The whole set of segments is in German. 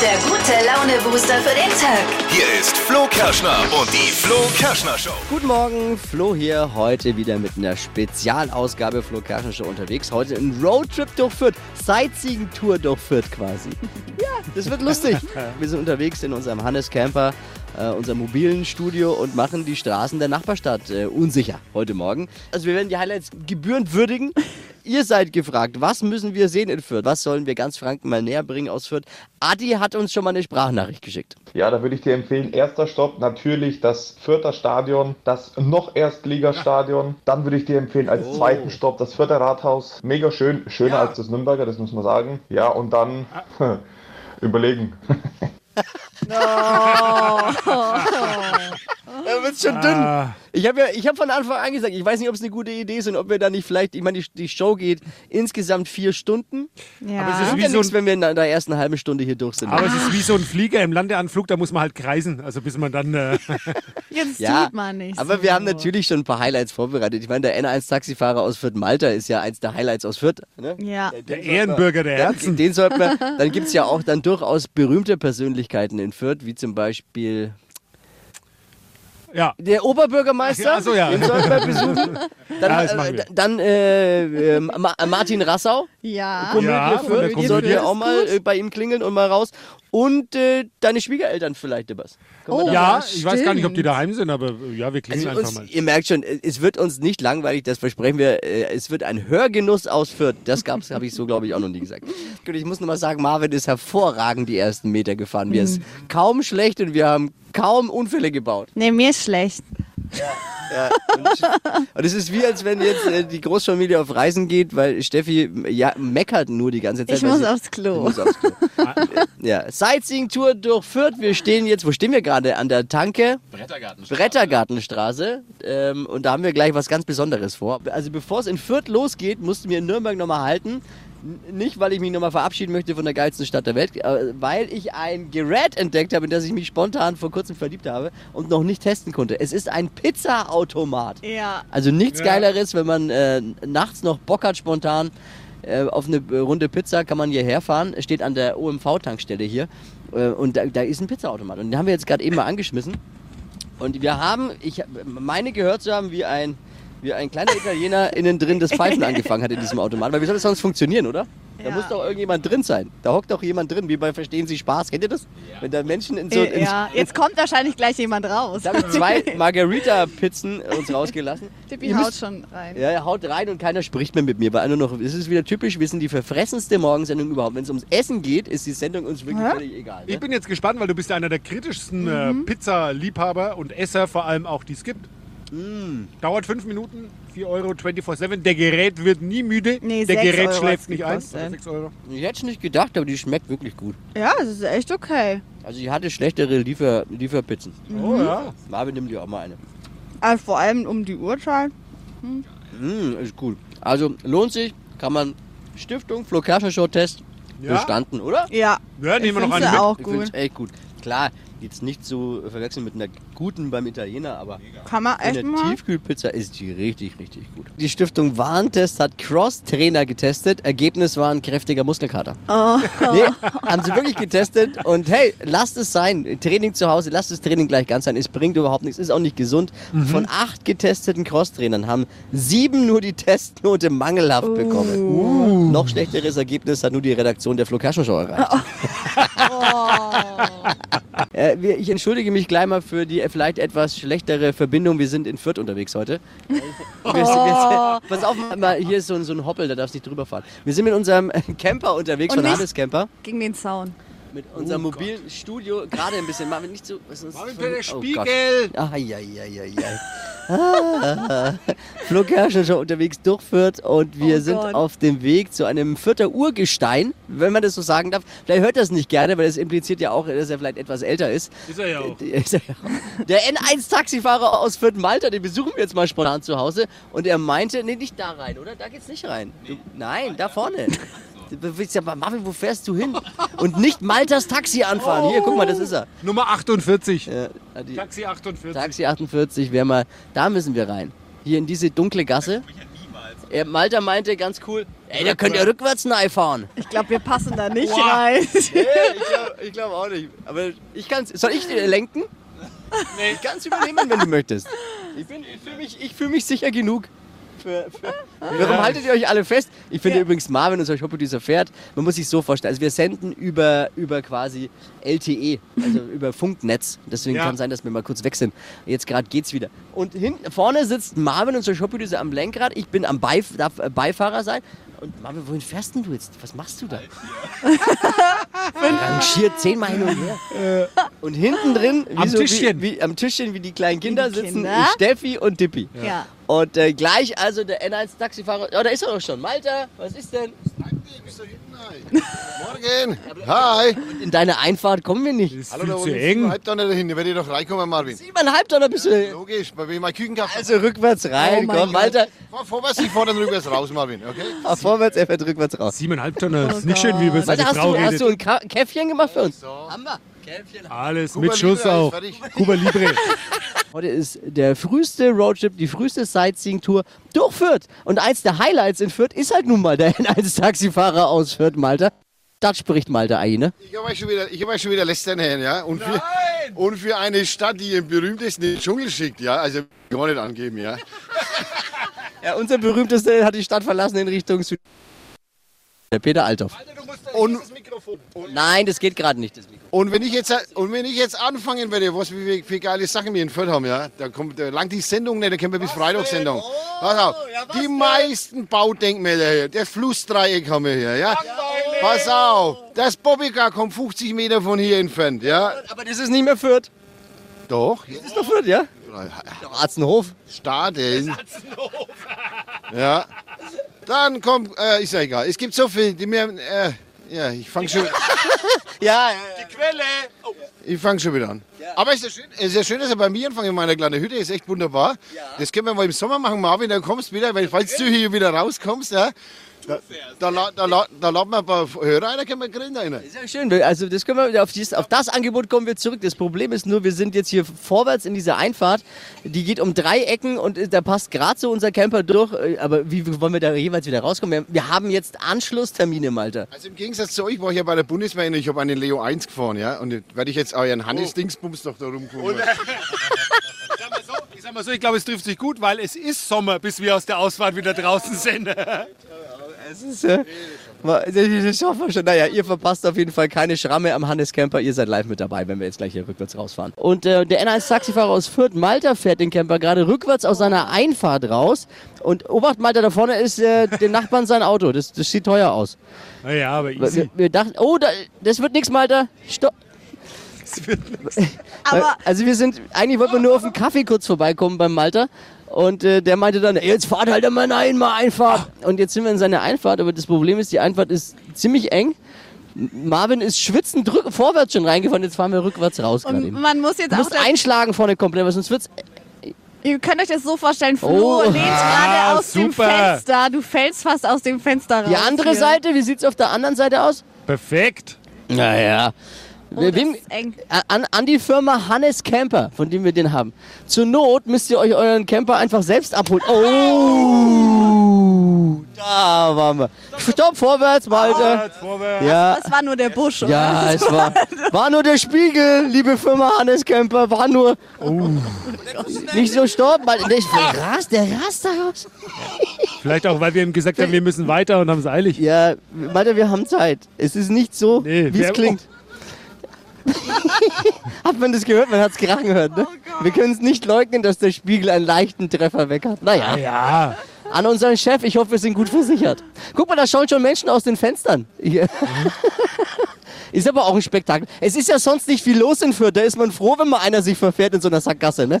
der gute Laune-Booster für den Tag. Hier ist Flo Kerschner und die Flo Kerschner Show. Guten Morgen, Flo hier, heute wieder mit einer Spezialausgabe Flo Kerschner Show unterwegs. Heute ein Roadtrip durch Fürth, Sightseeing-Tour durch Fürth quasi. Ja, das wird lustig. Wir sind unterwegs in unserem Hannes Camper, äh, unserem mobilen Studio und machen die Straßen der Nachbarstadt äh, unsicher heute Morgen. Also wir werden die Highlights gebührend würdigen. Ihr seid gefragt, was müssen wir sehen in Fürth? Was sollen wir ganz Franken mal näher bringen aus Fürth? Adi hat uns schon mal eine Sprachnachricht geschickt. Ja, da würde ich dir empfehlen, erster Stopp natürlich das Fürther Stadion, das noch Erstligastadion. Dann würde ich dir empfehlen, als zweiten Stopp das Fürther Rathaus. Mega schön, schöner als das Nürnberger, das muss man sagen. Ja, und dann überlegen. Da wird's schon dünn. Ich habe ja, ich habe von Anfang an gesagt, ich weiß nicht, ob es eine gute Idee ist und ob wir da nicht vielleicht, ich meine, die, die Show geht insgesamt vier Stunden. Ja. Aber es ist wie ja so nichts, wenn wir in der ersten halben Stunde hier durch sind. aber es ist wie so ein Flieger im Landeanflug, da muss man halt kreisen, also bis man dann. Äh, Jetzt ja, tut man nicht. aber so. wir haben natürlich schon ein paar Highlights vorbereitet. Ich meine, der N1-Taxifahrer aus Fürth Malta ist ja eins der Highlights aus Fürth. Ne? Ja. der Ehrenbürger der Herzen. den sollten wir, dann gibt es ja auch dann durchaus berühmte Persönlichkeiten in Fürth, wie zum Beispiel Ja. der Oberbürgermeister. Ja, so, ja. Den sollten wir besuchen. Dann, Ja, äh, dann äh, äh, Ma Martin Rassau. Ja. Komödie Ja, für von der die Komödie. sollten wir auch mal gut. äh, bei ihm klingeln und mal raus. Und äh, deine Schwiegereltern vielleicht, Debas. Können wir Oh, Ja, ich weiß gar nicht, ob die daheim sind, aber ja, wir klingeln Also einfach uns, mal. ihr merkt schon, es wird uns nicht langweilig, das versprechen wir. Äh, Es wird ein Hörgenuss aus Fürth. Das gab's, habe ich so, glaube ich, auch noch nie gesagt. Gut, ich muss nur mal sagen, Marvin ist hervorragend die ersten Meter gefahren. Mir ist kaum schlecht und wir haben kaum Unfälle gebaut. Nee, mir ist schlecht. Ja, und, und es ist wie, als wenn jetzt äh, die Großfamilie auf Reisen geht, weil Steffi ja, meckert nur die ganze Zeit. Ich muss sie- aufs Klo. muss aufs Klo. ja, Sightseeing-Tour durch Fürth. Wir stehen jetzt, wo stehen wir gerade? An der Tanke? Brettergartenstraße. Ähm, und da haben wir gleich was ganz Besonderes vor. Also bevor es in Fürth losgeht, mussten wir in Nürnberg nochmal halten. Nicht, weil ich mich nochmal verabschieden möchte von der geilsten Stadt der Welt, weil ich ein Gerät entdeckt habe, in das ich mich spontan vor kurzem verliebt habe und noch nicht testen konnte. Es ist ein Pizzaautomat. Ja. Also nichts Ja. Geileres, wenn man äh, nachts noch Bock hat, spontan äh, auf eine Runde Pizza, kann man hierher fahren. Es Steht an der OMV-Tankstelle hier. Äh, und da, da ist ein Pizzaautomat. Und den haben wir jetzt gerade eben mal angeschmissen. Und wir haben, ich meine gehört zu haben, wie ein, wie ein kleiner Italiener innen drin das Pfeifen angefangen hat in diesem Automat. Weil wie soll das sonst funktionieren, oder? Da Ja. muss doch irgendjemand drin sein. Da hockt doch jemand drin, wie bei Verstehen Sie Spaß. Kennt ihr das? Wenn da Menschen in so... Äh, in, ja. Jetzt kommt wahrscheinlich gleich jemand raus. Da habe ich zwei Margarita-Pizzen uns rausgelassen. Tippi Ihr haut müsst- schon rein. ja, er haut rein und keiner spricht mehr mit mir, weil nur noch, es ist wieder typisch, wir sind die verfressenste Morgensendung überhaupt. Wenn es ums Essen geht, ist die Sendung uns wirklich Hä? völlig egal. Ich Ne? bin jetzt gespannt, weil du bist ja einer der kritischsten äh, Mhm. Pizza-Liebhaber und Esser, vor allem auch, die es gibt. Mm. Dauert fünf Minuten, 4 Euro 24-7. Der Gerät wird nie müde. Nee, der Gerät Euro schläft nicht ein. gekostet. Aber 6 Euro. Ich hätte es nicht gedacht, aber die schmeckt wirklich gut. Ja, das ist echt okay. Also ich hatte schlechtere Liefer, Lieferpizzen. Oh ja. Marvin, nimm dir auch mal eine. Also vor allem um die Uhrzeit. Mm, ist gut. Also lohnt sich, kann man Stiftung, Flo Show Test Ja? bestanden, oder? Ja. Ja, nehmen wir noch find's eine ja mit. auch Ich finde gut. es echt gut. Klar, jetzt nicht zu verwechseln mit einer guten beim Italiener, aber Kann man echt eine mal. Tiefkühlpizza ist die richtig, richtig gut. Die Stiftung Warentest hat Cross-Trainer getestet. Ergebnis war ein kräftiger Muskelkater. Oh. Nee, haben sie wirklich getestet. Und hey, lasst es sein. Training zu Hause, lasst das Training gleich ganz sein. Es bringt überhaupt nichts, ist auch nicht gesund. Von acht getesteten Cross-Trainern haben sieben nur die Testnote mangelhaft bekommen. Noch schlechteres Ergebnis hat nur die Redaktion der Flo Show erreicht. Äh, wir, ich entschuldige mich gleich mal für die vielleicht etwas schlechtere Verbindung. Wir sind in Fürth unterwegs heute. Wir sind, wir sind, pass auf, mal, hier ist so ein, so ein Hoppel, da darfst du nicht drüber fahren. Wir sind mit unserem Camper unterwegs, Und von nicht- Hannes Camper. Gegen den Zaun. Mit unserem mobilen Studio, gerade ein bisschen. Marvin, nicht so. Was ist Marvin, für- der oh Spiegel. Gott. Ah, ja, ja, ja, ja. Ah, Flo Kerschner schon unterwegs durch Fürth und wir Oh sind Gott. auf dem Weg zu einem Fürther Urgestein, wenn man das so sagen darf. Vielleicht hört das nicht gerne, weil das impliziert ja auch, dass er vielleicht etwas älter ist. Ist er ja auch. Er ja auch. Der N1-Taxifahrer aus Fürth Malta, den besuchen wir jetzt mal spontan zu Hause. Und er meinte, nee, nicht da rein, oder? Da geht's nicht rein. Du, nein, da vorne. Du willst ja, Marvin, wo fährst du hin? Und nicht Maltas Taxi anfahren. Hier, guck mal, das ist er. Nummer 48. Ja, die Taxi 48. Taxi 48 wäre mal, da müssen wir rein. Hier in diese dunkle Gasse. Er, Malta meinte ganz cool, ey, da könnt ihr rückwärts fahren. Ich glaube, wir passen da nicht rein. ich glaub, Ich glaube auch nicht. Aber ich kann's. Soll ich lenken? Nee. Ich kann es übernehmen, wenn du möchtest. Ich, bin- ich fühle mich, ich fühl mich sicher genug. Für, für. Warum haltet ihr euch alle fest? Ich finde übrigens Marvin, unser Shop-Producer, fährt. Man muss sich so vorstellen. Also wir senden über, über quasi LTE, also über Funknetz. Deswegen Ja. kann sein, dass wir mal kurz weg sind. Jetzt gerade geht's wieder. Und hinten vorne sitzt Marvin, unser Shop-Producer, am Lenkrad. Ich bin am Beif darf äh, Beifahrer sein. Und Marvin, wohin fährst denn du jetzt? Was machst du da? Rangiert zehnmal hin und her. Und hinten drin, wie Am so, Tischchen. Wie, wie, am Tischchen, wie die kleinen Kinder die sitzen, Kinder. Steffi und Dippi. Ja. Und äh, gleich also der N1-Taxifahrer, oh, da ist er doch schon. Malta, was ist denn? Morgen. Hi. In deine Einfahrt kommen wir nicht. Ist Hallo, da zu eng. Halb da nicht dahin, da werde ich doch reinkommen, Marvin. Siebeneinhalb Dollar bist du. Logisch, bei wem mein Küchenkaffee. Also rückwärts rein, Oh mein komm, Gott. Malta, Fahr vorwärts, ich fahr dann rückwärts raus, Marvin, okay? fahr vorwärts, er fährt rückwärts raus. Siebeneinhalb Tonner. ist nicht schön, wie über seine Malta, hast Frau du, hast redet. du ein Käffchen gemacht für uns? Haben wir. Alles Kuba mit Schuss Libre, alles auch. fertig. Kuba Libre. Heute ist der früheste Roadtrip, die früheste Sightseeing-Tour durch Fürth. Und eins der Highlights in Fürth ist halt nun mal der N1-Taxifahrer aus Fürth, Malta. Das spricht Malta eigentlich, ne? Ich habe euch schon wieder, ich hab euch schon wieder lästern hören, ja? Und für, und für eine Stadt, die ihren berühmtesten in den Dschungel schickt, ja? Also, gar nicht angeben, ja? Ja, unser berühmtester hat die Stadt verlassen in Richtung Süd. Der Peter Althoff. Und, Nein, das geht gerade nicht. Das Mikro. und, wenn ich jetzt, und wenn ich jetzt anfangen werde, was wie, wie geile Sachen wir in Fürth haben, ja? Da kommt, da langt die Sendung nicht, da können wir bis Freitagssendung. Pass auf, die meisten Baudenkmäler hier, das Flussdreieck haben wir hier, ja? Pass auf, das Bobbycar kommt 50 Meter von hier entfernt, ja? Aber das ist nicht mehr Fürth. Doch, Das ist doch Fürth, ja? Arztenhof. Stadeln. Ja. Dann kommt, äh, ist ja egal. Es gibt so viel, die mir, äh, ja, ich fange schon, Ja, ich fang schon wieder an. Aber es ist ja schön, es ist ja schön, dass er bei mir anfangen in meiner kleinen Hütte, ist echt wunderbar. Das können wir mal im Sommer machen, Marvin, dann kommst du wieder, weil falls du hier wieder rauskommst, ja, da, da, la- da, la- da laden wir ein paar Hörer ein, da können wir grillen da rein. Ist ja schön. Also das können wir auf, dieses, auf das Angebot kommen wir zurück. Das Problem ist nur, wir sind jetzt hier vorwärts in dieser Einfahrt. Die geht um drei Ecken und äh, da passt gerade so unser Camper durch. Äh, Aber wie wollen wir da jeweils wieder rauskommen? Wir, wir haben jetzt Anschlusstermine, Malta. Also im Gegensatz zu euch war ich ja bei der Bundeswehr, und ich habe einen Leo 1 gefahren, ja, und jetzt werde ich jetzt euren Hannes Dingsbums doch da rumkommen. Ich sag mal so, ich sag mal so, ich glaube, es trifft sich gut, weil es ist Sommer, bis wir aus der Ausfahrt wieder draußen sind. Es ist, äh, ma- das schaffen wir schon. Naja, ihr verpasst auf jeden Fall keine Schramme am Hannes Camper. Ihr seid live mit dabei, wenn wir jetzt gleich hier rückwärts rausfahren. Und äh, der N1-Taxifahrer aus Fürth, Malta, fährt den Camper gerade rückwärts aus seiner Einfahrt raus. Und Obacht, Malta, da vorne ist äh, dem Nachbarn sein Auto. Das, das sieht teuer aus. Naja, aber Wir, easy. wir dachten, oh, da, das wird nichts, Malta. Stopp. Aber Also wir sind, eigentlich wollten wir nur auf einen Kaffee kurz vorbeikommen beim Malta. Und äh, der meinte dann, "Ey, jetzt fahrt halt immer nein, mal Einfahrt. Und jetzt sind wir in seiner Einfahrt, aber das Problem ist, die Einfahrt ist ziemlich eng. Marvin ist schwitzend drück, vorwärts schon reingefahren, jetzt fahren wir rückwärts raus und eben. man muss jetzt Du auch. musst einschlagen vorne komplett, weil sonst wird's... Ihr könnt euch das so vorstellen, Flo Oh. lehnt Ah, gerade aus dem super. Fenster. Du fällst fast aus dem Fenster raus. Die andere hier. Seite, wie sieht's auf der anderen Seite aus? Perfekt. Naja. Oh, Wem, an, an die Firma Hannes Camper, von dem wir den haben. Zur Not müsst ihr euch euren Camper einfach selbst abholen. Oh, da waren wir. Stopp, vorwärts, Malte. Vorwärts, vorwärts. Ja, Das war nur der Busch, oder? ja, es war, war nur der Spiegel, liebe Firma Hannes Camper, war nur. Nicht so stopp, Malte. Der, rast, der rast da raus. Vielleicht auch, weil wir ihm gesagt haben, wir müssen weiter und haben es eilig. Ja, Malte, wir haben Zeit. Es ist nicht so, Nee, wie es klingt. hat man das gehört? Man hat es krachen gehört, ne? wir können es nicht leugnen, dass der Spiegel einen leichten Treffer weg hat. Naja, Ja, an unseren Chef, ich hoffe, wir sind gut versichert. Guck mal, da schauen schon Menschen aus den Fenstern. Hier. Ist aber auch ein Spektakel. Es ist ja sonst nicht viel los in Fürth. Da ist man froh, wenn mal einer sich verfährt in so einer Sackgasse, ne?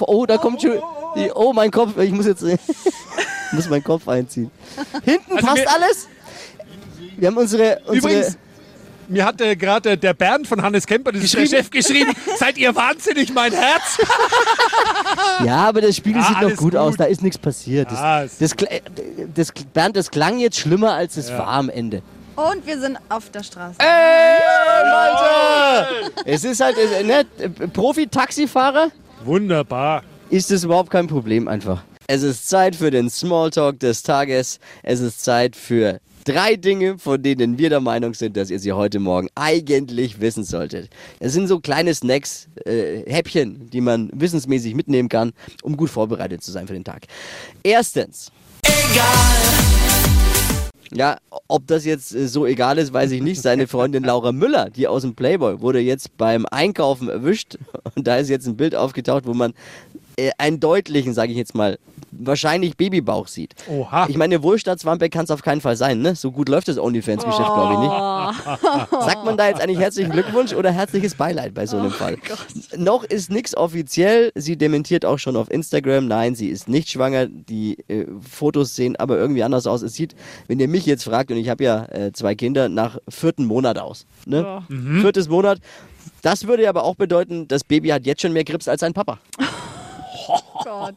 Oh, da kommt schon. die- Oh, mein Kopf. Ich muss jetzt. ich muss meinen Kopf einziehen. Hinten Also passt alles. Wir haben unsere. unsere übrigens, mir hat äh, gerade der Bernd von Hannes Kemper, das ist der Chef, geschrieben, seid ihr wahnsinnig, mein Herz? ja, aber der Spiegel Ja, sieht noch alles gut, gut. aus. Da ist nichts passiert. Das, Ja, es- das, kl- das, Bernd, das klang jetzt schlimmer, als es war am Ende. Und wir sind auf der Straße. Ey, Alter! Es ist halt, äh, ne, Profi-Taxifahrer Wunderbar. ist es überhaupt kein Problem einfach. Es ist Zeit für den Smalltalk des Tages. Es ist Zeit für Drei Dinge, von denen wir der Meinung sind, dass ihr sie heute Morgen eigentlich wissen solltet. Es sind so kleine Snacks, äh, Häppchen, die man wissensmäßig mitnehmen kann, um gut vorbereitet zu sein für den Tag. Erstens. Ja, ob das jetzt äh, so egal ist, weiß ich nicht. Seine Freundin Laura Müller, die aus dem Playboy, wurde jetzt beim Einkaufen erwischt. Und da ist jetzt ein Bild aufgetaucht, wo man äh, einen deutlichen, sage ich jetzt mal, wahrscheinlich Babybauch sieht. Oha. Ich meine, Wohlstandswampe kann es auf keinen Fall sein, ne? So gut läuft das OnlyFans-Geschäft, glaube ich nicht. Sagt man da jetzt eigentlich herzlichen Glückwunsch oder herzliches Beileid bei so einem Fall? Noch ist nichts offiziell. Sie dementiert auch schon auf Instagram. Nein, sie ist nicht schwanger. Die äh, Fotos sehen aber irgendwie anders aus. Es sieht, wenn ihr mich jetzt fragt, und ich habe ja äh, zwei Kinder, nach vierten Monat aus. Ne? Viertes Monat. Das würde aber auch bedeuten, das Baby hat jetzt schon mehr Grips als sein Papa. Gott.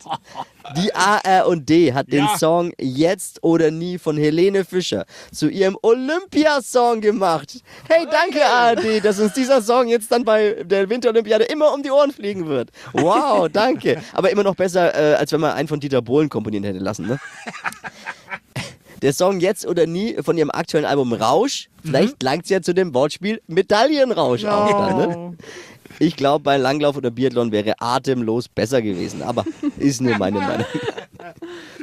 Die AR&D hat den Ja. Song Jetzt oder Nie von Helene Fischer zu ihrem Olympiasong gemacht. Hey, danke ARD, dass uns dieser Song jetzt dann bei der Winterolympiade immer um die Ohren fliegen wird. Wow, danke. Aber immer noch besser, äh, als wenn man einen von Dieter Bohlen komponieren hätte lassen, ne? Der Song Jetzt oder Nie von ihrem aktuellen Album Rausch. Vielleicht langt es ja zu dem Wortspiel Medaillenrausch auch dann, ne? Ich glaube, bei Langlauf oder Biathlon wäre atemlos besser gewesen, aber ist nur meine Meinung.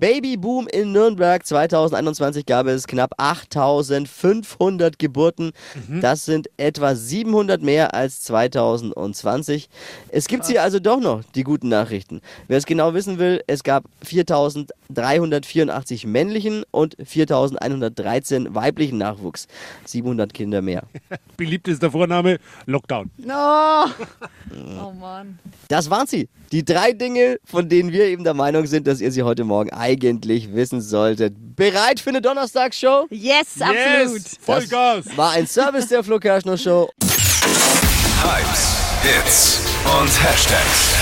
Babyboom in Nürnberg 2021 gab es knapp 8500 Geburten. Das sind etwa 700 mehr als 2020. Es gibt hier also doch noch die guten Nachrichten. Wer es genau wissen will, es gab 4384 männlichen und 4113 weiblichen Nachwuchs. 700 Kinder mehr. Beliebtester Vorname, Lockdown. Oh. oh Mann. Das waren sie. Die drei Dinge, von denen wir eben der Meinung sind, dass ihr sie heute Morgen eigentlich wissen solltet. Bereit für eine Donnerstagsshow? Yes, absolut. Yes, Vollgas. Das war ein Service der Flo Kerschner Show. Hypes, Hits und Hashtags.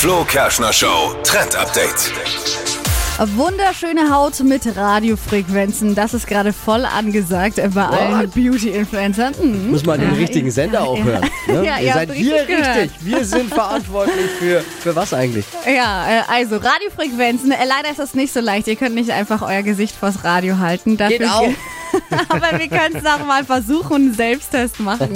Flo Kerschner Show Trend Update. Wunderschöne Haut mit Radiofrequenzen. Das ist gerade voll angesagt bei allen Beauty-Influencern. Mhm. Muss man den richtigen Sender auch hören. Ne? Ja, ihr ihr seid richtig gehört. richtig. Wir sind verantwortlich für, für was eigentlich? Ja, äh, also Radiofrequenzen. Äh, leider ist das nicht so leicht. Ihr könnt nicht einfach euer Gesicht vors Radio halten. Dafür Geht auch. Aber wir können es auch mal versuchen und einen Selbsttest machen.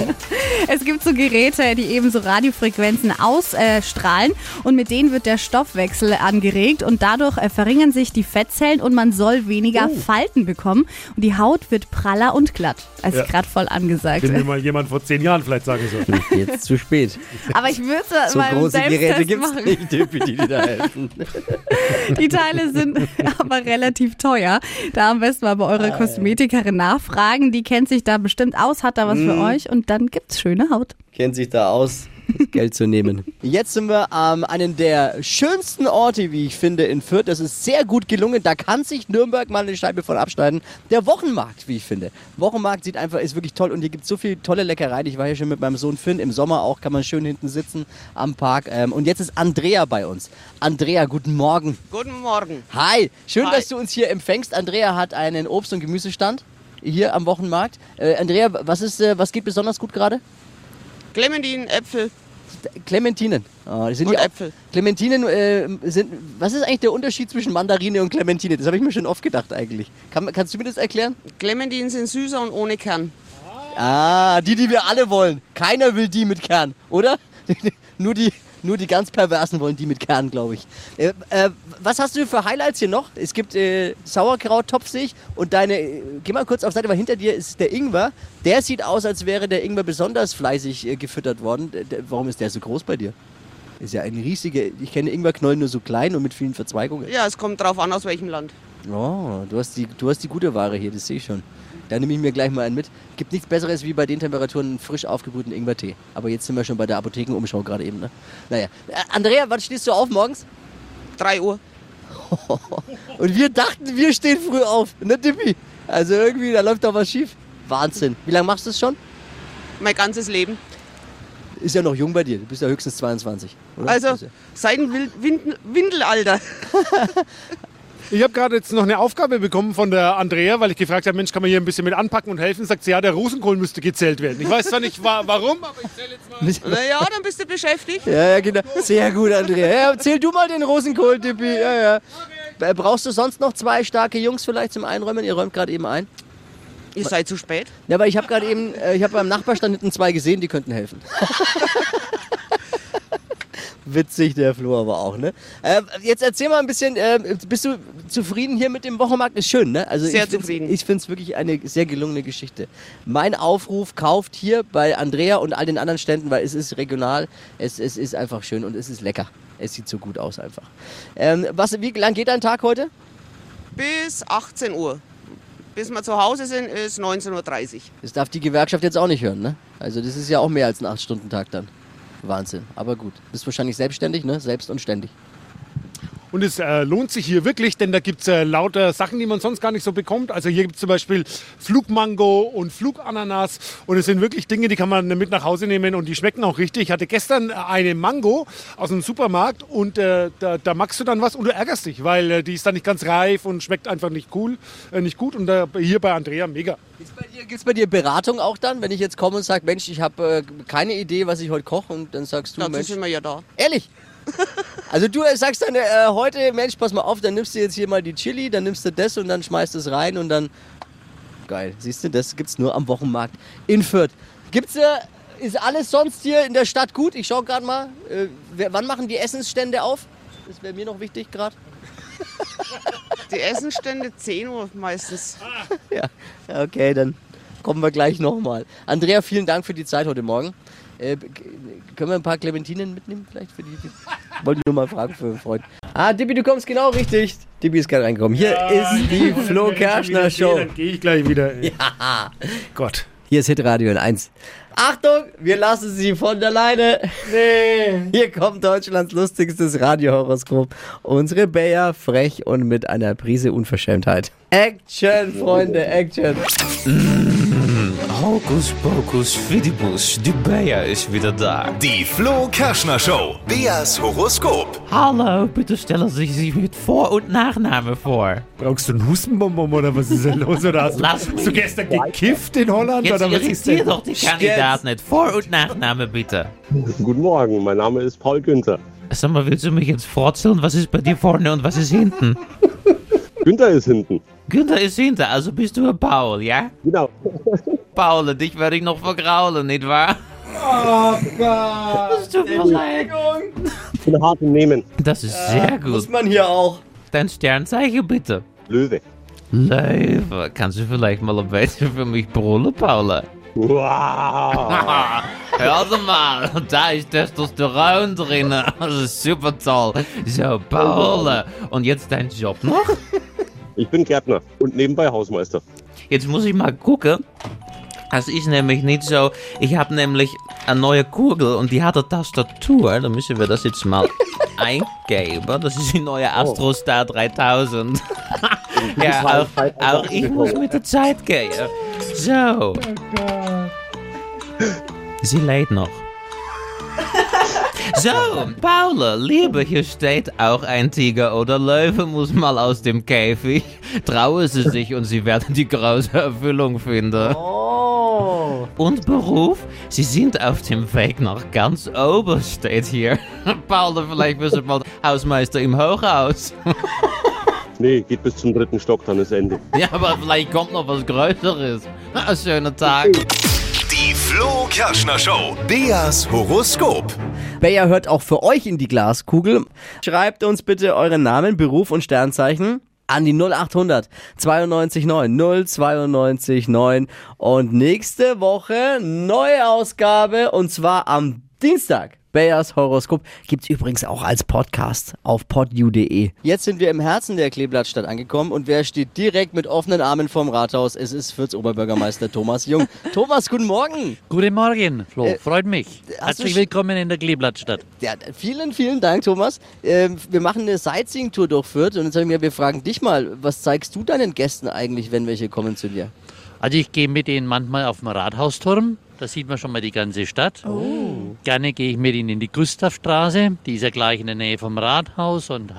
Es gibt so Geräte, die eben so Radiofrequenzen ausstrahlen und mit denen wird der Stoffwechsel angeregt und dadurch äh, verringern sich die Fettzellen und man soll weniger Falten bekommen und die Haut wird praller und glatt. Also Ja. gerade voll angesagt. Wenn mir mal jemand vor zehn Jahren vielleicht sagen soll. Jetzt zu spät. Aber ich würde So mal große Geräte Selbsttest gibt es machen. nicht, die dir da helfen. Die Teile sind aber relativ teuer. Da am besten mal bei eurer Kosmetikerin nachfragen. Die kennt sich da bestimmt aus, hat da was für euch und dann gibt's schöne Haut. Kennt sich da aus, Geld zu nehmen. Jetzt sind wir an einem der schönsten Orte, wie ich finde, in Fürth. Das ist sehr gut gelungen. Da kann sich Nürnberg mal eine Scheibe von abschneiden. Der Wochenmarkt, wie ich finde. Wochenmarkt sieht einfach, ist wirklich toll und hier gibt es so viele tolle Leckereien. Ich war hier schon mit meinem Sohn Finn. Im Sommer auch kann man schön hinten sitzen am Park. Ähm, Und jetzt ist Andrea bei uns. Andrea, guten Morgen. Guten Morgen. Hi, schön, Hi. dass du uns hier empfängst. Andrea hat einen Obst- und Gemüsestand hier am Wochenmarkt. Äh, Andrea, was, ist, äh, was geht besonders gut gerade? Clementine, Äpfel Clementinen. Oh, die sind und ja auch, Äpfel. Clementinen äh, sind. Was ist eigentlich der Unterschied zwischen Mandarine und Clementine? Das habe ich mir schon oft gedacht eigentlich. Kann, kannst du mir das erklären? Clementinen sind süßer und ohne Kern. Ah, die, die wir alle wollen. Keiner will die mit Kern, oder? nur, die, nur die ganz Perversen wollen die mit Kern, glaube ich. Äh, äh, was hast du für Highlights hier noch? Es gibt äh, Sauerkrauttopf, sehe ich. Und deine. Äh, geh mal kurz auf Seite, weil hinter dir ist der Ingwer. Der sieht aus, als wäre der Ingwer besonders fleißig äh, gefüttert worden. D- d- Warum ist der so groß bei dir? Ist ja ein riesiger. Ich kenne Ingwerknollen nur so klein und mit vielen Verzweigungen. Ja, es kommt drauf an, aus welchem Land. Oh, du hast, die, du hast die gute Ware hier, das sehe ich schon. Da nehme ich mir gleich mal einen mit. Gibt nichts Besseres wie bei den Temperaturen einen frisch aufgebrühten Ingwertee. Aber jetzt sind wir schon bei der Apothekenumschau gerade eben, ne? Naja. Äh, Andrea, wann stehst du auf morgens? 3 Uhr. Und wir dachten, wir stehen früh auf, ne Tippi? Also irgendwie, da läuft doch was schief. Wahnsinn. Wie lange machst du das schon? Mein ganzes Leben. Ist ja noch jung bei dir. Du bist ja höchstens 22. Oder? Also seit dem Wind Windelalter. Ich habe gerade jetzt noch eine Aufgabe bekommen von der Andrea, weil ich gefragt habe, Mensch, kann man hier ein bisschen mit anpacken und helfen? Sagt sie, ja, der Rosenkohl müsste gezählt werden. Ich weiß zwar nicht wa warum, aber ich zähle jetzt mal. Naja, dann bist du beschäftigt. Ja, ja, genau. Sehr gut, Andrea. Ja, zähl du mal den Rosenkohl, Tippi. Ja, ja. Äh, Brauchst du sonst noch zwei starke Jungs vielleicht zum Einräumen? Ihr räumt gerade eben ein. Ihr seid zu spät. Ja, aber ich habe gerade eben, äh, ich habe beim Nachbarstand hinten zwei gesehen, die könnten helfen. Witzig, der Flo aber auch, ne? Äh, jetzt erzähl mal ein bisschen, äh, bist du zufrieden hier mit dem Wochenmarkt? Ist schön, ne? Also Sehr ich zufrieden. Ich finde es wirklich eine sehr gelungene Geschichte. Mein Aufruf, kauft hier bei Andrea und all den anderen Ständen, weil es ist regional, es, es ist einfach schön und es ist lecker. Es sieht so gut aus einfach. Ähm, was, wie lang geht dein Tag heute? Bis 18 Uhr. Bis wir zu Hause sind, ist 19.30 Uhr. Das darf die Gewerkschaft jetzt auch nicht hören, ne? Also das ist ja auch mehr als ein 8-Stunden-Tag dann. Wahnsinn. Aber gut. Bist wahrscheinlich selbstständig, ne? Selbst und ständig. Und es äh, lohnt sich hier wirklich, denn da gibt es äh, lauter Sachen, die man sonst gar nicht so bekommt. Also hier gibt es zum Beispiel Flugmango und Flugananas. Und es sind wirklich Dinge, die kann man mit nach Hause nehmen und die schmecken auch richtig. Ich hatte gestern eine Mango aus dem Supermarkt und äh, da, da magst du dann was und du ärgerst dich, weil äh, die ist dann nicht ganz reif und schmeckt einfach nicht cool, äh, nicht gut. Und äh, hier bei Andrea mega. Gibt's bei dir, gibt's bei dir Beratung auch dann, wenn ich jetzt komme und sage, Mensch, ich habe äh, keine Idee, was ich heute koche und dann sagst du, Dazu Mensch, sind wir ja da. ehrlich? Also du äh, sagst dann äh, heute, Mensch, pass mal auf, dann nimmst du jetzt hier mal die Chili, dann nimmst du das und dann schmeißt es rein und dann geil. Siehst du, das gibt's nur am Wochenmarkt in Fürth. Gibt's äh, ist alles sonst hier in der Stadt gut? Ich schau gerade mal, äh, wer, wann machen die Essensstände auf? Das wäre mir noch wichtig gerade. Die Essenstände 10 Uhr meistens. Ja, ja, okay, dann kommen wir gleich nochmal. Andrea, vielen Dank für die Zeit heute Morgen. Äh, können wir ein paar Clementinen mitnehmen vielleicht für die? die wollte nur mal fragen für einen Freund. Ah, Dippi, du kommst genau richtig. Dippi ist gerade reingekommen. Hier ist die Flo Kerschner Show. Dann gehe ich gleich wieder. Gott. Hier ist Hitradio in 1. Achtung, wir lassen sie von der Leine. Nee. Hier kommt Deutschlands lustigstes Radiohoroskop. Unsere Bayer frech und mit einer Prise Unverschämtheit. Action, Freunde, Action. Hokus Pokus Fidibus, die Bayer ist wieder da. Die Flo Kerschner Show. Beas Horoskop. Hallo, bitte stellen Sie sich mit Vor- und Nachname vor. Brauchst du einen Hustenbonbon oder was ist denn los? Oder hast du, Lass hast du gestern gekifft in Holland? Jetzt oder was ist irritier denn? doch die Kandidaten nicht. Vor- und Nachname bitte. Guten Morgen, mein Name ist Paul Günther. Sag mal, willst du mich jetzt fortzeln? Was ist bei dir vorne und was ist hinten? Günther ist hinten. Günther ist hinter, also bist du ein Paul, ja? Genau. Paul, dich werde ich noch vergraulen, nicht wahr? Oh Gott! Das tut mir leid. Bin hart Nehmen. Das ist sehr gut. Muss man hier auch. Dein Sternzeichen bitte. Löwe. Löwe, kannst du vielleicht mal ein bisschen für mich brüllen, Paula? Wow. Hör doch mal, da ist Testosteron drin. Das ist super toll. So, Paula. Und jetzt dein Job noch? Ich bin Gärtner und nebenbei Hausmeister. Jetzt muss ich mal gucken. Das ist nämlich nicht so. Ich habe nämlich eine neue Kugel und die hat eine Tastatur. Da müssen wir das jetzt mal eingeben. Das ist die neue Astrostar 3000. ja, auch, auch ich muss mit der Zeit gehen. So. Sie lädt noch. So, Paula, Liebe, hier steht auch ein Tiger oder Löwe muss mal aus dem Käfig. Traue sie sich und sie werden die große Erfüllung finden. Oh. Und Beruf? Sie sind auf dem Weg nach ganz oben, steht hier. Paula, vielleicht bist du mal Hausmeister im Hochhaus. Nee, geht bis zum dritten Stock, dann ist Ende. Ja, aber vielleicht kommt noch was Größeres. Schöner Tag. Die Flo Kerschner Show. Beas Horoskop. Bayer hört auch für euch in die Glaskugel. Schreibt uns bitte euren Namen, Beruf und Sternzeichen an die 0800 92 9 092 9 und nächste Woche neue Ausgabe und zwar am Dienstag. Bayers Horoskop gibt's übrigens auch als Podcast auf podu.de. Jetzt sind wir im Herzen der Kleeblattstadt angekommen und wer steht direkt mit offenen Armen vorm Rathaus? Es ist Fürths Oberbürgermeister Thomas Jung. Thomas, guten Morgen. Guten Morgen, Flo. Äh, Freut mich. Herzlich willkommen in der Kleeblattstadt. Ja, vielen, vielen Dank, Thomas. Ähm, wir machen eine Sightseeing-Tour durch Fürth und jetzt sagen wir, wir fragen dich mal, was zeigst du deinen Gästen eigentlich, wenn welche kommen zu dir? Also ich gehe mit Ihnen manchmal auf den Rathausturm. Da sieht man schon mal die ganze Stadt. Gerne gehe ich mit Ihnen in die Gustavstraße. Die ist ja gleich in der Nähe vom Rathaus und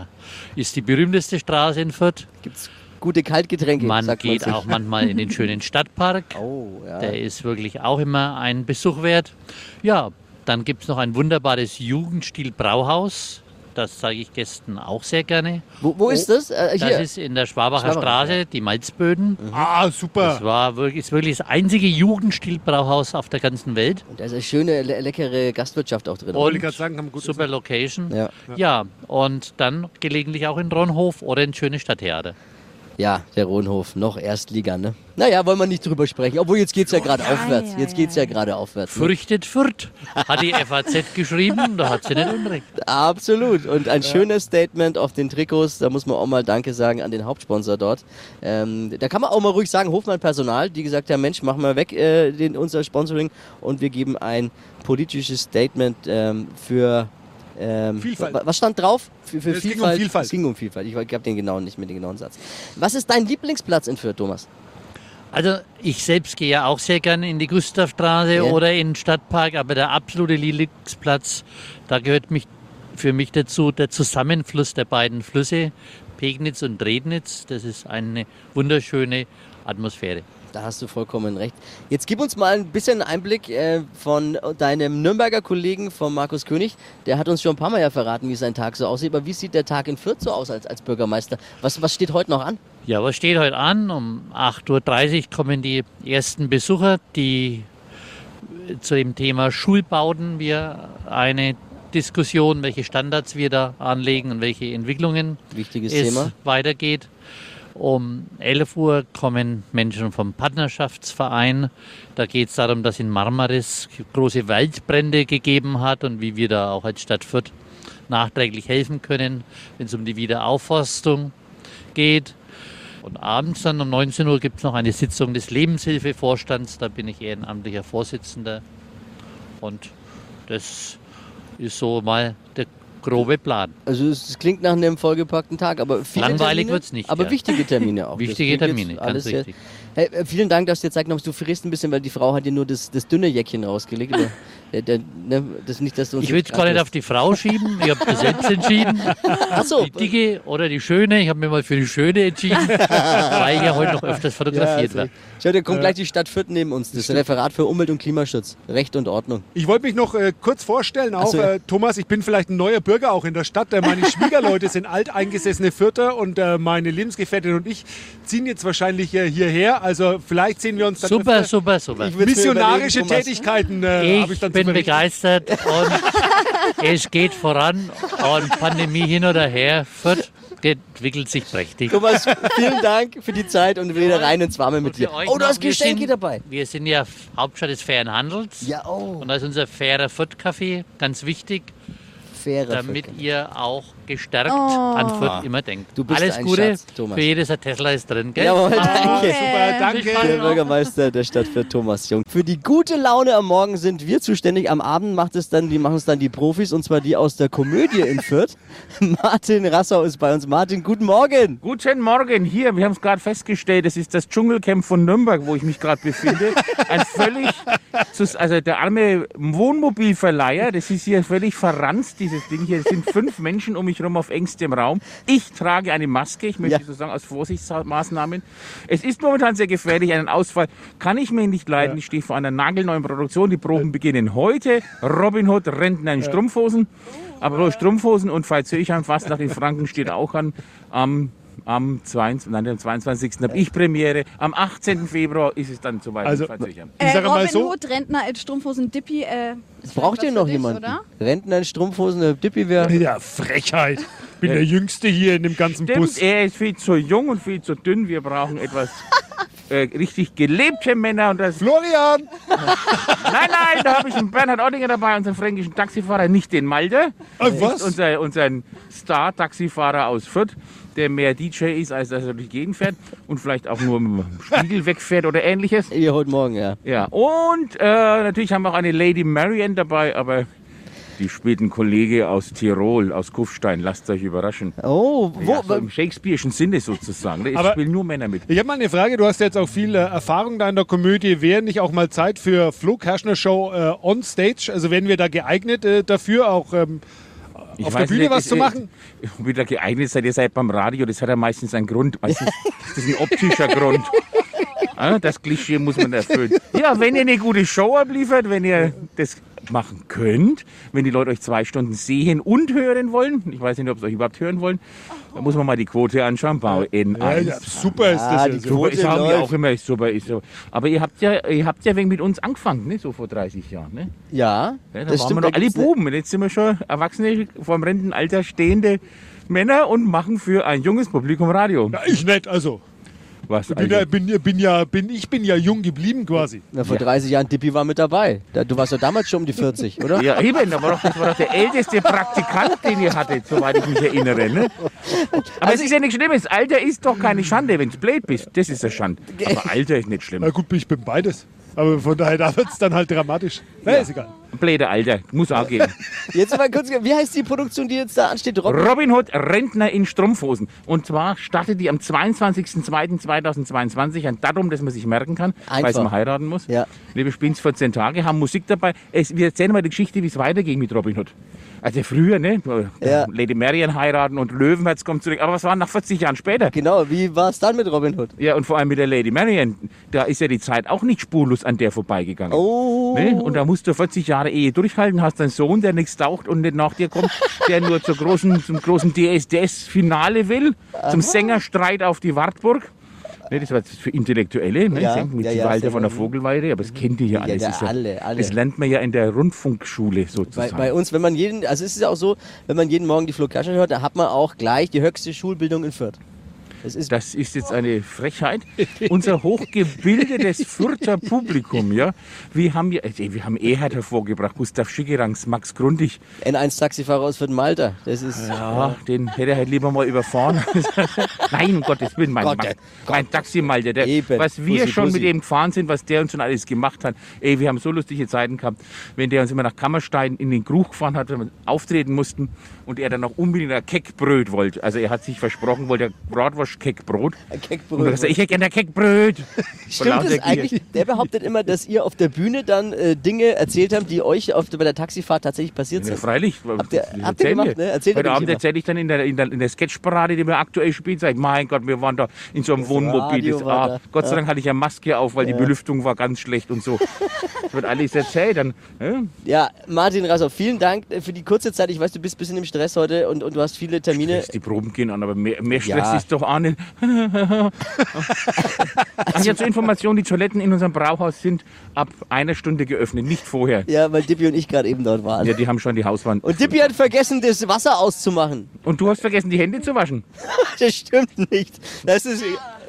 ist die berühmteste Straße in Fürth. Gibt's gute Kaltgetränke? Man geht sich. auch manchmal in den schönen Stadtpark. Oh, ja. Der ist wirklich auch immer ein Besuch wert. Ja, dann gibt es noch ein wunderbares Jugendstil-Brauhaus. Das zeige ich Gästen auch sehr gerne. Wo, wo ist das? Äh, Das hier. ist in der Schwabacher Schwabacher, Straße, die Malzböden. Ah, super. Das war wirklich, ist wirklich das einzige Jugendstilbrauhaus auf der ganzen Welt. Da ist eine schöne, le leckere Gastwirtschaft auch drin. Ich gerade sagen, haben gut Super Location. Ja. Ja, und dann gelegentlich auch in Ronhof oder in schöne Stadttheater. Ja, der Rohnhof, noch Erstliga, ne? Naja, wollen wir nicht drüber sprechen. Obwohl, jetzt geht's ja gerade aufwärts. Jetzt geht's ja gerade aufwärts. Ne? Fürchtet Fürth, hat die FAZ geschrieben, da hat sie nicht unrecht. Absolut. Und ein schönes Statement auf den Trikots. Da muss man auch mal Danke sagen an den Hauptsponsor dort. Ähm, da kann man auch mal ruhig sagen, Hofmann Personal, die gesagt haben, Mensch, machen wir weg äh, den, unser Sponsoring und wir geben ein politisches Statement ähm, für ähm, Vielfalt. wa- Was stand drauf? Für, für Es ging um Vielfalt. Vielfalt. Es ging um Vielfalt. Ich habe den genauen, nicht mit dem genauen Satz. Was ist dein Lieblingsplatz in Fürth, Thomas? Also ich selbst gehe ja auch sehr gerne in die Gustavstraße Ja. oder in den Stadtpark, aber der absolute Lieblingsplatz, da gehört mich, für mich dazu der Zusammenfluss der beiden Flüsse, Pegnitz und Rednitz. Das ist eine wunderschöne Atmosphäre. Da hast du vollkommen recht. Jetzt gib uns mal ein bisschen Einblick äh, von deinem Nürnberger Kollegen, von Markus König. Der hat uns schon ein paar Mal ja verraten, wie sein Tag so aussieht. Aber wie sieht der Tag in Fürth so aus als, als Bürgermeister? Was, was steht heute noch an? Ja, was steht heute an? Um 8.30 Uhr kommen die ersten Besucher, die zu dem Thema Schulbauten wir eine Diskussion, welche Standards wir da anlegen und welche Entwicklungen Wichtiges es Thema. weitergeht. Um 11 Uhr kommen Menschen vom Partnerschaftsverein. Da geht es darum, dass in Marmaris große Waldbrände gegeben hat und wie wir da auch als Stadt Fürth nachträglich helfen können, wenn es um die Wiederaufforstung geht. Und abends dann um 19 Uhr gibt es noch eine Sitzung des Lebenshilfevorstands. Da bin ich ehrenamtlicher Vorsitzender. Und das ist so mal der grobe Plan. Also es klingt nach einem vollgepackten Tag, aber viele Langweilig Termine, wird's nicht, Aber ja. wichtige Termine auch. Wichtige Termine, ganz alles richtig. Hey, äh, vielen Dank, dass du dir Zeit genommen hast. Du verrätst ein bisschen, weil die Frau hat dir nur das, das dünne Jäckchen rausgelegt. Aber, der, der, ne, das nicht, dass du uns Ich will es gar nicht auf die Frau schieben. Ich habe das selbst entschieden. Ach so. Die dicke oder die schöne. Ich habe mir mal für die schöne entschieden, weil ich ja heute noch öfters fotografiert Ja, werde. Schau, da kommt gleich die Stadt Fürth neben uns. Das Referat für Umwelt und Klimaschutz. Recht und Ordnung. Ich wollte mich noch äh, kurz vorstellen, auch so, ja. äh, Thomas, ich bin vielleicht ein neuer Bürger auch in der Stadt. Äh, meine Schwiegerleute sind alteingesessene Fürther und äh, meine Lebensgefährtin und ich ziehen jetzt wahrscheinlich äh, hierher. Also vielleicht sehen wir uns dann Super, öfter. super, super. Ich Missionarische. Tätigkeiten äh, habe ich Ich dann bin zu berichten. begeistert und es geht voran. Und Pandemie hin oder her, Fürth entwickelt sich prächtig. Thomas, vielen Dank für die Zeit und wieder rein ins Warme mit dir. Oh, du hast wir Geschenke sind- dabei. Wir sind ja Hauptstadt des fairen Handels. Ja, oh. Und da ist unser fairer Fürth-Café ganz wichtig, Faire damit Völker. ihr auch gestärkt Oh. an Fürth immer denkt. Du bist Alles ein Gute, Schatz, Thomas. für jedes ein Tesla ist drin, gell? Jawohl, Ah, danke. Super, danke. Der Bürgermeister der Stadt für Thomas Jung. Für die gute Laune am Morgen sind wir zuständig. Am Abend macht es dann, die machen es dann die Profis und zwar die aus der Komödie in Fürth. Martin Rassau ist bei uns. Martin, guten Morgen. Guten Morgen, hier, wir haben es gerade festgestellt, das ist das Dschungelcamp von Nürnberg, wo ich mich gerade befinde. Ein völlig, also der arme Wohnmobilverleiher, das ist hier völlig verranzt, dieses Ding hier. Es sind fünf Menschen um mich herum auf engstem Raum. Ich trage eine Maske, ich möchte Ja. so sagen, aus Vorsichtsmaßnahmen. Es ist momentan sehr gefährlich, einen Ausfall kann ich mir nicht leiden. Ich stehe vor einer nagelneuen Produktion, die Proben beginnen heute. Robin Hood rennt in einen Strumpfhosen. Aber bloß Strumpfhosen und Veit Zöchheim fast nach den Franken steht auch an. Am, am 22, nein, am 22. habe ich Premiere. Am 18. Februar ist es dann soweit. Also. Ich Äh, sage mal so, Hood, Rentner in Strumpfhosen, Dippi. Äh, Braucht ihr noch dich, jemanden? Oder? Rentner in Strumpfhosen, der Dippi wäre. ja, Frechheit. Ich bin der Jüngste hier in dem ganzen Bus. Stimmt, er ist viel zu jung und viel zu dünn. Wir brauchen etwas äh, richtig gelebte Männer. Und das, Florian! nein, nein, da habe ich einen Bernhard Ottinger dabei, unseren fränkischen Taxifahrer, nicht den Malte. Ah, Das was? ist unser, unser Star-Taxifahrer aus Fürth, der mehr DJ ist, als dass er durch die Gegend fährt und vielleicht auch nur mit dem Spiegel wegfährt oder ähnliches. Ihr heute Morgen, ja. Ja, und äh, natürlich haben wir auch eine Lady Marian dabei, aber die spielt ein Kollege aus Tirol, aus Kufstein. Lasst euch überraschen. Oh, wo? Ja, so Im Shakespeare'schen Sinne sozusagen. Ich Aber- spiele nur Männer mit. Ich habe mal eine Frage. Du hast jetzt auch viel äh, Erfahrung da in der Komödie. Wäre nicht auch mal Zeit für Flo Kerschner Show äh, on Stage? Also wären wir da geeignet äh, dafür, auch ähm, auf der Bühne nicht, was es- zu machen? Da geeignet seid, ihr seid beim Radio, das hat ja meistens einen Grund. Meistens ist das ein optischer Grund. Ah, Das Klischee muss man erfüllen. Ja, wenn ihr eine gute Show abliefert, wenn ihr das machen könnt, wenn die Leute euch zwei Stunden sehen und hören wollen. Ich weiß nicht, ob sie euch überhaupt hören wollen. Da muss man mal die Quote anschauen. Bau N1. Ja, ja, super ist das. die jetzt. Quote Super, ich sage mir läuft. auch immer, ist super, ist so. Aber ihr habt ja, ihr habt ja wegen mit uns angefangen, ne? so vor 30 Jahren. Ne? Ja, Ja, da das waren stimmt. wir noch alle Buben. Und jetzt sind wir schon erwachsene, vor dem Rentenalter stehende Männer und machen für ein junges Publikum Radio. Ja, ich nicht, also. Was? Ich bin, ja, bin, bin, ja, bin, ich bin ja jung geblieben quasi. Na, vor 30 Jahren, Dippi war mit dabei. Da, du warst ja damals schon um die 40, oder? ja, eben, da war doch, das war doch der älteste Praktikant, den ihr hattet, soweit ich mich erinnere. Ne? Aber Also es ist ja nichts Schlimmes. Alter ist doch keine Schande, wenn du blöd bist. Das ist eine Schande. Aber Alter ist nicht schlimm. Na gut, ich bin beides. Aber von daher, da wird es dann halt dramatisch. Na, ist egal. Bläde Alter, muss auch gehen. Jetzt mal kurz, wie heißt die Produktion, die jetzt da ansteht? Rob Robin Hood, Rentner in Strumpfhosen. Und zwar startet die am 22.02.2022, ein Datum, das man sich merken kann, weil man heiraten muss. Ja. Wir spielen es 14 Tage, haben Musik dabei. Es, wir erzählen mal die Geschichte, wie es weiterging mit Robin Hood. Also früher, ne? Ja. Lady Marian heiraten und Löwenherz kommt zurück. Aber was war nach 40 Jahren später? Genau, wie war es dann mit Robin Hood? Ja, und vor allem mit der Lady Marian. Da ist ja die Zeit auch nicht spurlos an der vorbeigegangen. Oh. Ne? Und da musst du 40 Jahre Ehe durchhalten, hast einen Sohn, der nichts taucht und nicht nach dir kommt, der nur zur großen, zum großen DSDS-Finale will, zum Sängerstreit auf die Wartburg. Ne, das war jetzt für Intellektuelle, ne? Ja, mit ja, die ja, Walter von der. Vogelweide, aber das kennt ihr ja alles. ja, ja, alle, alle. Das lernt man ja in der Rundfunkschule Bei, sozusagen. bei uns, wenn man jeden, also es ist ja auch so, wenn man jeden Morgen die Flo Kerschner hört, da hat man auch gleich die höchste Schulbildung in Fürth. Das ist, Das ist jetzt eine Frechheit. Unser hochgebildetes Fürther Publikum, ja. Wir haben, ja, äh, wir haben Erhard hervorgebracht, Gustav Schickerangs, Max Grundig. N1-Taxifahrer aus Fürth Malta. Das ist, Ja, den hätte er halt lieber mal überfahren. Nein, um Gottes Willen, mein, Gott, Gott. mein Taximalter, der, Eben. was wir Bussi, schon Bussi. mit ihm gefahren sind, was der uns schon alles gemacht hat. Ey, wir haben so lustige Zeiten gehabt, wenn der uns immer nach Kammerstein in den Krug gefahren hat, wenn wir auftreten mussten und er dann noch unbedingt ein Keckbröt wollte. Also er hat sich versprochen, wollte ein Bratwurst-Keckbrot. ein Und Keckbröt. er gesagt, ich hätte gerne ein Keckbröt. Stimmt Gier. eigentlich? Der behauptet immer, dass ihr auf der Bühne dann äh, Dinge erzählt habt, die euch auf, bei der Taxifahrt tatsächlich passiert Ja, sind. freilich. Habt ihr- Das habt ihr gemacht, ne? Erzählt Heute Abend immer. erzähle ich dann in der, in der, in der Sketchparade, die wir aktuell spielen, sage ich, mein Gott, wir waren da in so einem Wohnmobil. Radio Das, ah, da. Gott sei Ja. Dank hatte ich ja Maske auf, weil die Belüftung war ganz schlecht und so. Das wird alles erzählt. Dann, ja, Ja, Martin Rassow, vielen Dank äh, für die kurze Zeit. Ich weiß, du bist ein bisschen im Stress heute und, und du hast viele Termine. die Proben gehen an, aber mehr, mehr Stress Ja. ist doch auch nicht. Ja, zur Information, die Toiletten in unserem Brauhaus sind ab einer Stunde geöffnet, nicht vorher. Ja, weil Dippi und ich gerade eben dort waren. Ja, die haben schon die Hauswand. Und Dippi hat vergessen, das Wasser auszumachen. Und du hast vergessen, die Hände zu waschen. Das stimmt nicht. Das ist,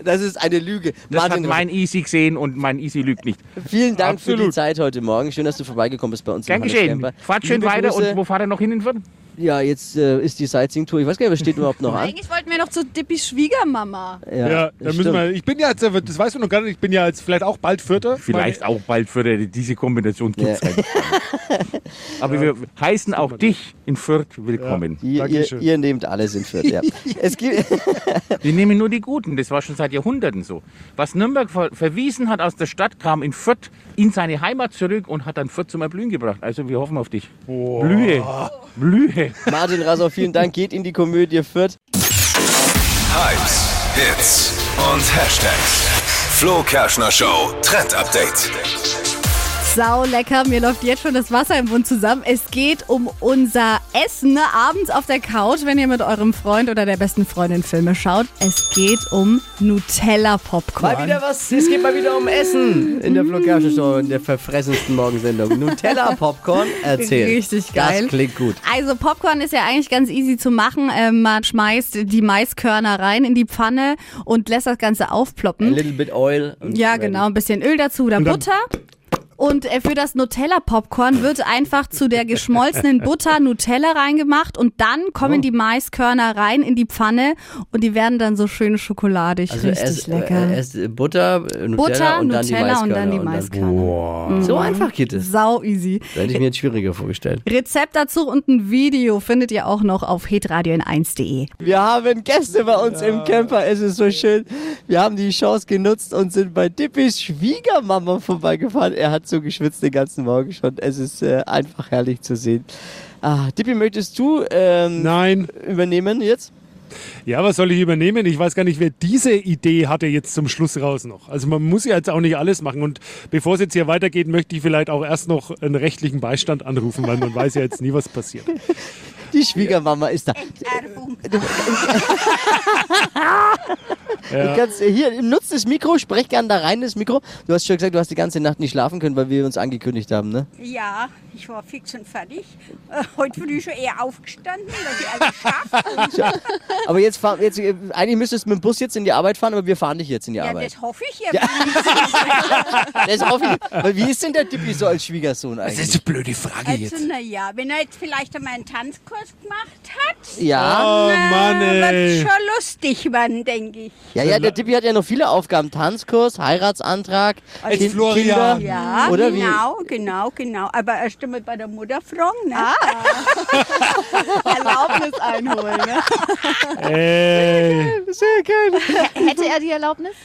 das ist eine Lüge. Das Martin hat mein Easy gesehen und mein Easy lügt nicht. Vielen Dank für die Absolut. Zeit heute Morgen. Schön, dass du vorbeigekommen bist bei uns Gern geschehen. Fahrt schön Liebe weiter Grüße. und wo fahrt ihr noch hin in Fürth? Ja, jetzt äh, ist die Sightseeing-Tour. Ich weiß gar nicht, was steht überhaupt noch an. Eigentlich wollten wir noch zu Dippis Schwiegermama. Ja, das dann müssen wir, ich bin ja jetzt, das weißt du noch gar nicht, ich bin ja jetzt vielleicht auch bald Vierter. Vielleicht auch bald die, diese Kombination gibt es halt. Aber wir heißen auch dich in Fürth willkommen. Ihr, ihr, Dankeschön. ihr nehmt alles in Fürth, ja. es gibt, Wir nehmen nur die Guten. Das war schon seit Jahrhunderten so. Was Nürnberg ver verwiesen hat aus der Stadt, kam in Fürth in seine Heimat zurück und hat dann Fürth zum Erblühen gebracht. Also wir hoffen auf dich. Blühe. Blühe. Martin Rassow, vielen Dank. Geht in die Komödie Fürth. Hypes, Hits und Hashtags. Flo Kerschner Show Trend Update. Sau lecker, mir läuft jetzt schon das Wasser im Mund zusammen. Es geht um unser Essen ne? abends auf der Couch, wenn ihr mit eurem Freund oder der besten Freundin Filme schaut. Es geht um Nutella-Popcorn. Mal wieder was, es geht mal wieder um Essen in der Kerschner Show, in der verfressensten Morgensendung. Nutella Popcorn, erzähl. Richtig geil. Das klingt gut. Also Popcorn ist ja eigentlich ganz easy zu machen. Ähm, man schmeißt die Maiskörner rein in die Pfanne und lässt das Ganze A aufploppen. little bit oil. und Ja, genau, ein bisschen Öl dazu oder Butter. Und äh, für das Nutella-Popcorn wird einfach zu der geschmolzenen Butter Nutella reingemacht und dann kommen Oh. die Maiskörner rein in die Pfanne und die werden dann so schön schokoladig. Also Richtig lecker. Äh, erst äh, Butter, äh, Nutella Butter, und dann die Nutella Maiskörner. und dann die Maiskörner. So einfach geht es. Sau easy. Da hätte ich mir jetzt schwieriger vorgestellt. Rezept dazu und ein Video findet ihr auch noch auf hitradio in 1.de. Wir haben Gäste bei uns im Camper. Es ist so schön. Wir haben die Chance genutzt und sind bei Dippis Schwiegermama vorbeigefahren. Er hat so geschwitzt den ganzen Morgen schon. Es ist äh, einfach herrlich zu sehen. Ah, Dippi, möchtest du ähm, Nein, übernehmen jetzt? Ja, was soll ich übernehmen? Ich weiß gar nicht, wer diese Idee hatte jetzt zum Schluss raus noch. Also man muss ja jetzt auch nicht alles machen. Und bevor es jetzt hier weitergeht, möchte ich vielleicht auch erst noch einen rechtlichen Beistand anrufen, weil man weiß ja jetzt nie, was passiert. Die Schwiegermama ist da. Ja. Du kannst, äh, hier, nutz das Mikro, sprech gern da rein, das Mikro. Du hast schon gesagt, du hast die ganze Nacht nicht schlafen können, weil wir uns angekündigt haben, ne? Ja, ich war fix und fertig. Äh, heute früh schon eher aufgestanden, dass ich alles schaffe. Aber jetzt, fahr, jetzt äh, eigentlich müsstest du mit dem Bus jetzt in die Arbeit fahren, aber wir fahren dich jetzt in die Ja, Arbeit. das hoffe ich ja. Ja. Das hoffe ich. Weil wie ist denn der Dippi so als Schwiegersohn eigentlich? Das ist eine blöde Frage Also, naja, wenn er jetzt vielleicht einmal einen Tanzkurs gemacht hat, Ja. Oh, dann Mann, äh, ey. wird schon lustig werden, denke ich. Ja, ja, der Dippi hat ja noch viele Aufgaben. Tanzkurs, Heiratsantrag, Als Kind, Florian. Kinder. Ja, Oder wie? genau, genau, genau. Aber erst einmal bei der Mutter fragen, ne? Erlaubnis einholen. Ne? Ey. Sehr geil. Hätte er die Erlaubnis?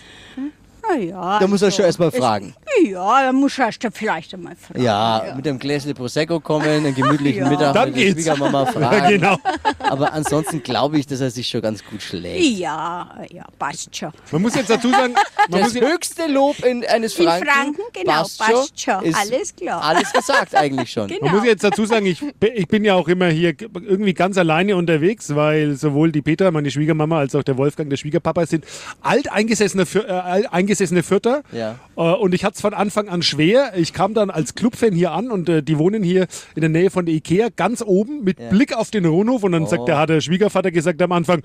Na ja. Da muss er also, schon erstmal es- fragen. Ja, da muss er erst vielleicht einmal fragen. Ja, mit einem Gläschen Prosecco kommen, einen gemütlichen Ja. Mittag Dann mit der geht's. Schwiegermama fragen. Ja, genau. Aber ansonsten glaube ich, dass er sich schon ganz gut schlägt. Ja, ja, passt schon. Man muss jetzt dazu sagen, man Das höchste Lob in, eines In Franken, Franken, genau, passt passt schon. ist Alles klar. Alles gesagt eigentlich schon. Genau. man muss jetzt dazu sagen, ich, bin- ich bin ja auch immer hier irgendwie ganz alleine unterwegs, weil sowohl die Peter, meine Schwiegermama, als auch der Wolfgang, der Schwiegerpapa, sind alteingesessene, Für- äh, eingesessene Fürther. Ja. Äh, und ich hatte es von Anfang an schwer. Ich kam dann als Clubfan hier an und äh, die wohnen hier in der Nähe von der Ikea, ganz oben, mit Blick auf den Rohnhof. Und dann Oh. sagt der, hat der Schwiegervater gesagt am Anfang,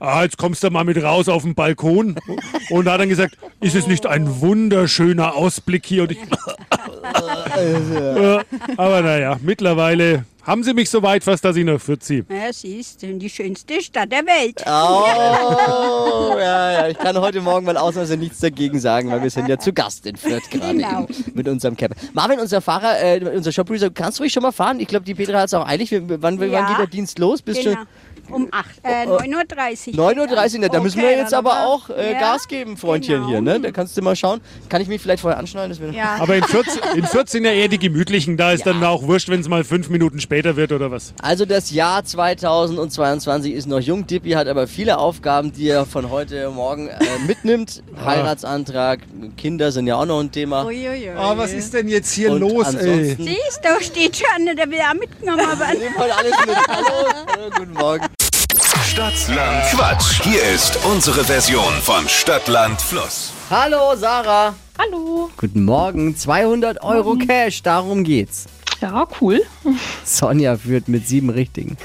ah, jetzt kommst du mal mit raus auf den Balkon. und hat dann gesagt, ist es nicht ein wunderschöner Ausblick hier? Und ich, ja, aber naja, mittlerweile haben sie mich so weit fast, dass ich nach Fürth ziehe. Ja, sie ist die schönste Stadt der Welt. Oh, ja, ja, ich kann heute Morgen mal ausnahmsweise nichts dagegen sagen, weil wir sind ja zu Gast in Fürth gerade Genau. eben mit unserem Camper. Marvin, unser Fahrer, äh, unser Shopbruiser, kannst du ruhig schon mal fahren? Ich glaube, die Petra hat es auch eilig. Wann, wann Ja. geht der Dienst los? Bist Genau. schon Um 8, äh, 9.30 9.30 Uhr, na, da müssen wir Okay, jetzt aber aber- auch äh, Ja, Gas geben, Freundchen genau. hier. Ne? Da kannst du mal schauen. Kann ich mich vielleicht vorher wäre- Ja. Aber in Fürth, in Fürth sind ja eher die gemütlichen. Da ist dann auch wurscht, wenn es mal fünf Minuten später wird oder was. Also das Jahr 2022 ist noch jung. Dippi hat aber viele Aufgaben, die er von heute morgen äh, mitnimmt. Heiratsantrag, Kinder sind ja auch noch ein Thema. Uiuiui. Oh, was ist denn jetzt hier Und los, ey? Siehst du, steht schon der will auch mitgenommen alles mit. Hallo, hallo, guten Morgen. Stadtland Quatsch. Hier ist unsere Version von Stadtland Fluss. Hallo Sarah. Hallo. Guten Morgen. 200 Euro Cash, darum geht's. Ja, cool. Sonja führt mit sieben Richtigen.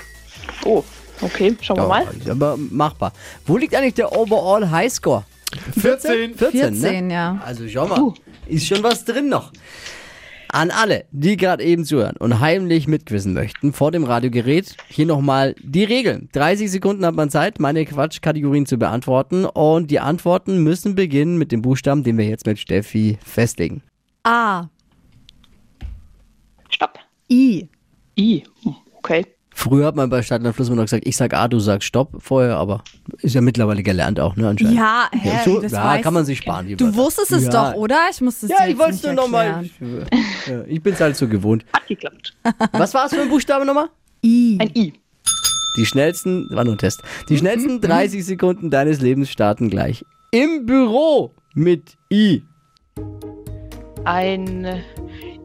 Oh, okay, schauen wir mal. aber machbar. Wo liegt eigentlich der Overall Highscore? 14. 14, 14, ne? ja. Also schau mal, ist schon was drin noch. An alle, die gerade eben zuhören und heimlich mitquissen möchten vor dem Radiogerät, hier nochmal die Regeln. 30 Sekunden hat man Zeit, meine Quatschkategorien zu beantworten und die Antworten müssen beginnen mit dem Buchstaben, den wir jetzt mit Steffi festlegen. A. Stopp. I. I. Hm, Okay. Früher hat man bei Stadtland Fluss immer noch gesagt, ich sag A, du sagst Stopp vorher, aber ist ja mittlerweile gelernt auch, ne, anscheinend. Ja, hä, Ja, so, das ja weiß- kann man sich sparen. die Du Wörter. wusstest es Ja. doch, oder? Ich musste es Ja, ich wollte es nur nochmal. erklären. Ja, ich bin's halt so gewohnt. Hat geklappt. Was war es für ein Buchstabe nochmal? I. Ein I. Die schnellsten, war nur ein Test. Die schnellsten 30 Sekunden deines Lebens starten gleich. Im Büro mit I. Ein äh,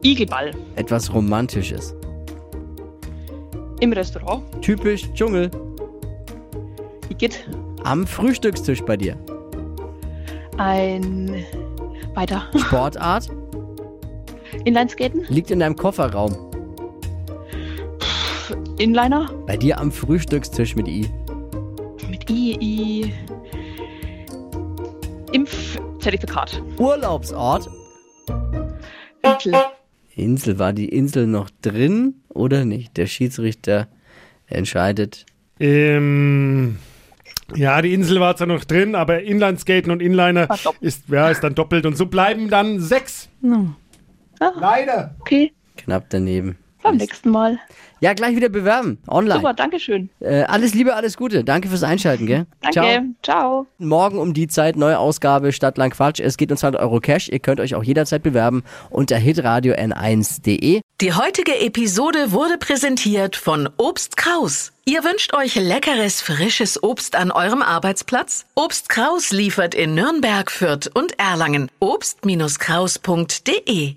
Igelball. Etwas Romantisches. Im Restaurant. Typisch Dschungel. Igitt. Am Frühstückstisch bei dir. Ein weiter. Sportart. Inlineskaten. Liegt in deinem Kofferraum. Inliner. Bei dir am Frühstückstisch mit I. Mit I, I. Impfzertifikat. Urlaubsort. Insel. Insel. War die Insel noch drin oder nicht? Der Schiedsrichter entscheidet. Ähm, ja, die Insel war zwar noch drin, aber Inlineskaten und Inliner Ah, ist, ja, ist dann doppelt. Und so bleiben dann sechs. No. Leider. Okay. Knapp daneben. Beim nächsten Mal. Ja, gleich wieder bewerben. Online. Super, danke schön. Äh, alles Liebe, alles Gute. Danke fürs Einschalten, gell? Danke. Ciao. Morgen um die Zeit, neue Ausgabe Stadtland Quatsch. Es geht um 200 Euro Cash. Ihr könnt euch auch jederzeit bewerben unter hitradio n1.de. Die heutige Episode wurde präsentiert von Obst Kraus. Ihr wünscht euch leckeres, frisches Obst an eurem Arbeitsplatz? Obst Kraus liefert in Nürnberg, Fürth und Erlangen. Obst-Kraus.de